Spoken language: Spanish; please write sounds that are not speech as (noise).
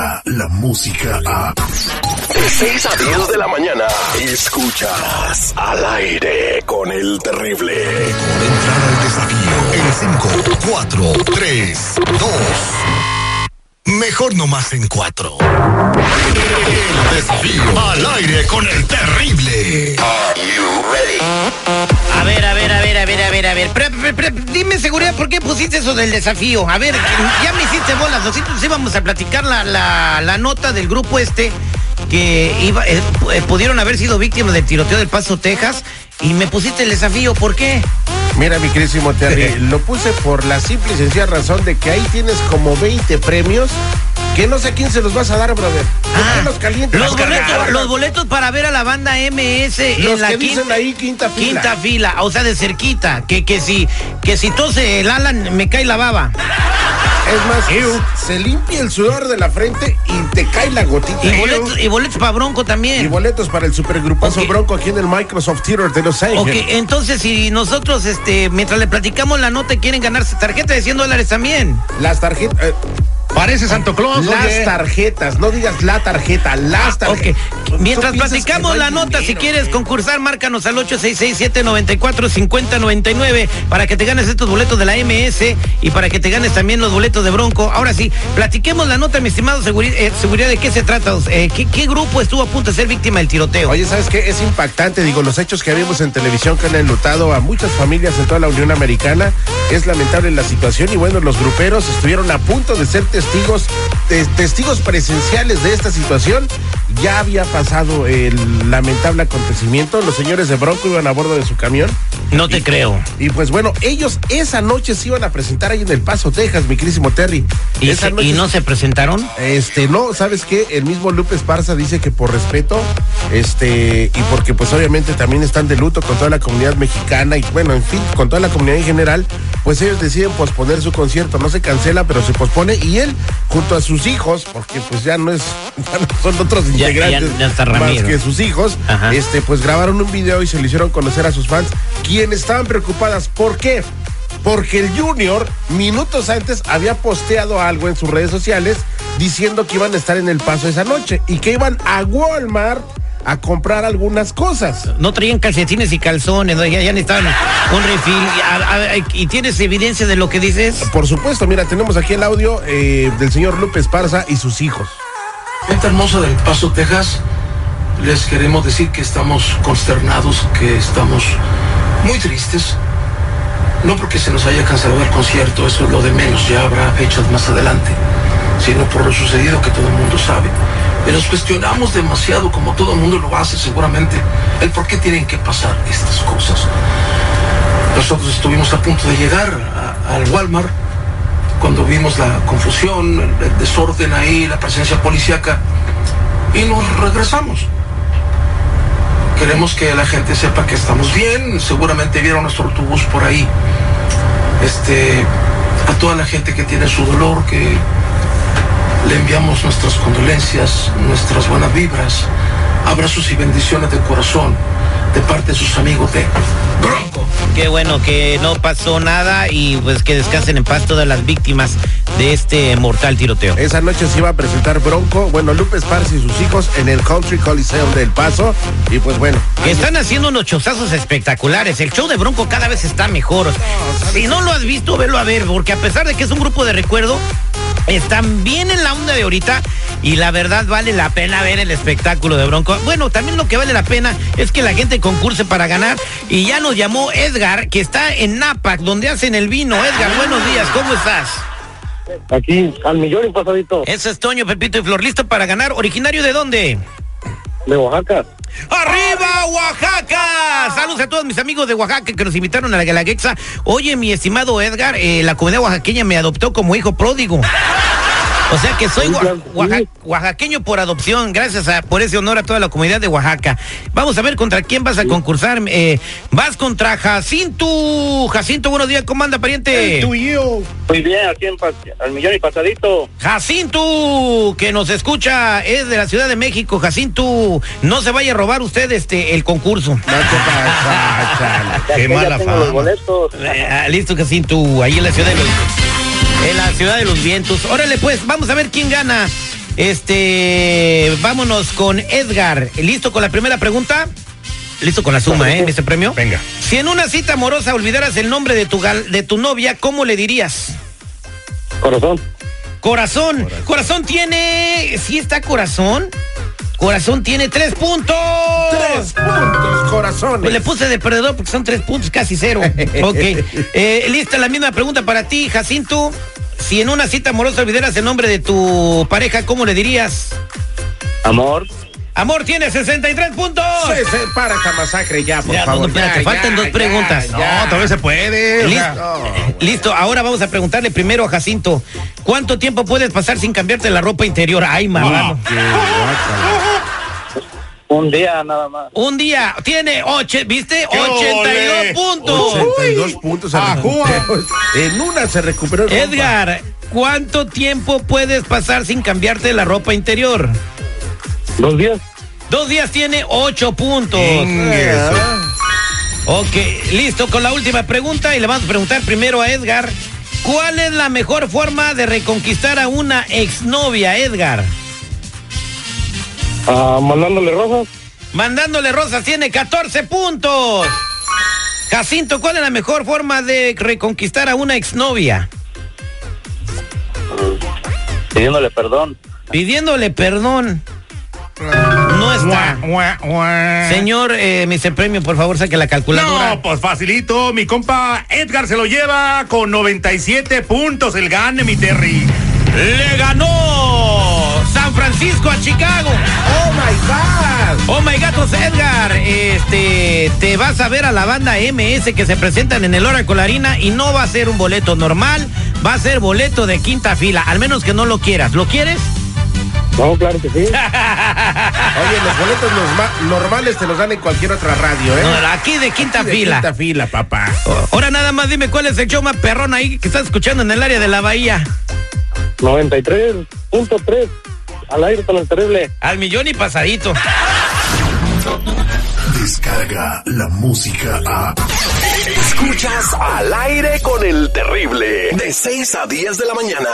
llega la música a... De 6 a 10 de la mañana, escuchas al aire con el terrible. Entrar al desafío en 5, 4, 3, 2. Mejor no más en 4. El desafío al aire con el terrible. Pre- pre- pre- dime seguridad, ¿por qué pusiste eso del desafío? A ver, ya me hiciste bolas. Nosotros íbamos a platicar la, la, la nota del grupo este que iba, eh, eh, pudieron haber sido víctimas del tiroteo del Paso, Texas, y me pusiste el desafío. ¿Por qué? Mira, mi querísimo Terry, (laughs) lo puse por la simple y sencilla razón de que ahí tienes como 20 premios que no sé a quién se los vas a dar, brother. ¿Por qué los? Ah, los, Los boletos, cargaron. los boletos para ver a la banda MS Los en la que dicen quinta, ahí quinta fila. quinta fila, o sea, de cerquita. Que, que si, que si tose el Alan, me cae la baba. Es más, se limpia el sudor de la frente y te cae la gotita. Y boletos, y boletos para Bronco Y también. boletos para el supergrupazo Ok. Bronco aquí en el Microsoft Theater de Los Ok, Ángeles. entonces si nosotros, este, mientras le platicamos la nota, quieren ganarse tarjeta de 100 dólares también. Las tarjetas. eh, Parece Santo Claus, las oye. tarjetas, no digas la tarjeta, las Ok, tarjetas. mientras Tú piensas platicamos la nota, si quieres concursar, márcanos al 866-794-5099 para que te ganes estos boletos de la MS y para que te ganes también los boletos de Bronco. Ahora sí, platiquemos la nota, mi estimado seguri- eh, seguridad, ¿de qué se trata? Eh, ¿qué, qué grupo estuvo a punto de ser víctima del tiroteo? Oye, ¿sabes qué? Es impactante, digo, los hechos que vimos en televisión que han enlutado a muchas familias en toda la Unión Americana. Es lamentable la situación y bueno, los gruperos estuvieron a punto de ser testigos, te- testigos presenciales de esta situación. Ya había pasado el lamentable acontecimiento. Los señores de Bronco iban a bordo de su camión. no te creo. Y pues bueno, ellos esa noche se iban a presentar ahí en El Paso, Texas, mi querísimo Terry. ¿Y, esa se- noche y no se presentaron? este, no, ¿sabes qué? El mismo Lupe Esparza dice que por respeto, este, y porque pues obviamente también están de luto con toda la comunidad mexicana y bueno, en fin, con toda la comunidad en general, pues ellos deciden posponer su concierto, no se cancela, pero se pospone y él, junto a sus hijos, porque pues ya no es, (laughs) ya no son otros Ya- integrantes ya- ya más que sus hijos, Ajá. este, pues grabaron un video y se lo hicieron conocer a sus fans, quienes estaban preocupadas, ¿por qué? Porque el Junior, minutos antes, había posteado algo en sus redes sociales diciendo que iban a estar en el paso esa noche y que iban a Walmart a comprar algunas cosas. No traían calcetines y calzones, ¿no? ya, ya necesitaban un refil. Y, a- a- ¿y tienes evidencia de lo que dices? Por supuesto, mira, tenemos aquí el audio eh, del señor Lupe Esparza y sus hijos. Gente hermosa del Paso, Texas, les queremos decir que estamos consternados, que estamos muy tristes. No porque se nos haya cancelado el concierto, eso es lo de menos, ya habrá fechas más adelante, sino por lo sucedido que todo el mundo sabe. Y nos cuestionamos demasiado, como todo el mundo lo hace seguramente, el por qué tienen que pasar estas cosas. Nosotros estuvimos a punto de llegar al Walmart cuando vimos la confusión, el, desorden ahí, la presencia policíaca, y nos regresamos. Queremos que la gente sepa que estamos bien, seguramente vieron nuestro autobús por ahí. Este, a toda la gente que tiene su dolor, que le enviamos nuestras condolencias, nuestras buenas vibras, abrazos y bendiciones de corazón de parte de sus amigos de Bronco. Qué bueno que no pasó nada y pues que descansen en paz todas las víctimas de este mortal tiroteo. Esa noche se iba a presentar Bronco, bueno, Lupe Esparza y sus hijos en el Country Coliseum del Paso. Y pues bueno, están haciendo unos chozazos espectaculares. El show de Bronco cada vez está mejor. Si no lo has visto, velo a ver, porque a pesar de que es un grupo de recuerdo, están bien en la onda de ahorita y la verdad vale la pena ver el espectáculo de Bronco. Bueno, también lo que vale la pena es que la gente concurse para ganar y ya nos llamó Edgar, que está en Napac, donde hacen el vino. Edgar, buenos días, ¿cómo estás? Aquí, al millón y pasadito, Eso es Toño, Pepito y Flor, listo para ganar. ¿Originario de dónde? de Oaxaca. ¡Arriba, Oaxaca! Saludos a todos mis amigos de Oaxaca que nos invitaron a la Galaguexa. Oye, mi estimado Edgar, eh, la comunidad oaxaqueña me adoptó como hijo pródigo. O sea que soy oa- oaxa- oaxaqueño por adopción, gracias a, por ese honor a toda la comunidad de Oaxaca. Vamos a ver contra quién vas a concursar. eh, vas contra Jacinto. Jacinto, buenos días, ¿cómo anda, pariente? Muy bien, aquí en al millón y pasadito. Jacinto, que nos escucha, es de la Ciudad de México. Jacinto, no se vaya a robar usted este el concurso. (laughs) Qué mala fama. Eh, ah, listo, Jacinto, ahí en la ciudad de los en la ciudad de los vientos. Órale, pues, vamos a ver quién gana. Este, vámonos con Edgar. ¿Listo con la primera pregunta? Listo con la suma, ¿eh? ¿Ese premio? Venga. Si en una cita amorosa olvidaras el nombre de tu, gal- de tu novia, ¿cómo le dirías? Corazón. Corazón. Corazón tiene. ¿Sí está corazón? Corazón tiene tres puntos. Tres puntos, corazones. Pues le puse de perdedor porque son tres puntos, casi cero. (laughs) Ok. Eh, lista la misma pregunta para ti, Jacinto. Si en una cita amorosa olvidaras el nombre de tu pareja, ¿cómo le dirías? Amor. Amor tiene 63 puntos. Se- se- para esta masacre ya, por Ya, favor. no, espérate, Ya, faltan ya, dos preguntas. ya. No, todavía se puede. o Listo. sea, No, Listo, ahora vamos a preguntarle primero a Jacinto. ¿Cuánto tiempo puedes pasar sin cambiarte la ropa interior? Ay, marrano. Un día nada más. Un día tiene ocho, ¿viste? ¡Qué 82 ole! puntos. 82 puntos. recuperó. En una se recuperó. el rompa. Edgar, ¿cuánto tiempo puedes pasar sin cambiarte la ropa interior? Dos días. Dos días tiene ocho puntos. Ok, listo con la última pregunta y le vamos a preguntar primero a Edgar. ¿Cuál es la mejor forma de reconquistar a una exnovia, Edgar? Ah, mandándole rosas. Mandándole rosas tiene 14 puntos. Jacinto, ¿cuál es la mejor forma de reconquistar a una exnovia? Pidiéndole perdón. Pidiéndole perdón. No está. Señor, eh, Mr. Premio, por favor, saque la calculadora. No, pues facilito. Mi compa Edgar se lo lleva con 97 puntos. El gane, mi Terry. Le ganó San Francisco a Chicago. Oh my God. Oh my gatos Edgar, este te vas a ver a la banda MS que se presentan en el Oracle Arena y no va a ser un boleto normal, va a ser boleto de quinta fila, al menos que no lo quieras. ¿Lo quieres? No, claro que sí. (laughs) Oye, los boletos norma- normales te los dan en cualquier otra radio, ¿eh? No, aquí de quinta De fila. Quinta fila, papá. Ahora nada más dime cuál es el show más perrón ahí que estás escuchando en el área de la bahía. 93.3. Al aire con el terrible. Al millón y pasadito. Descarga la música a. Escuchas al aire con el terrible. De 6 a 10 de la mañana.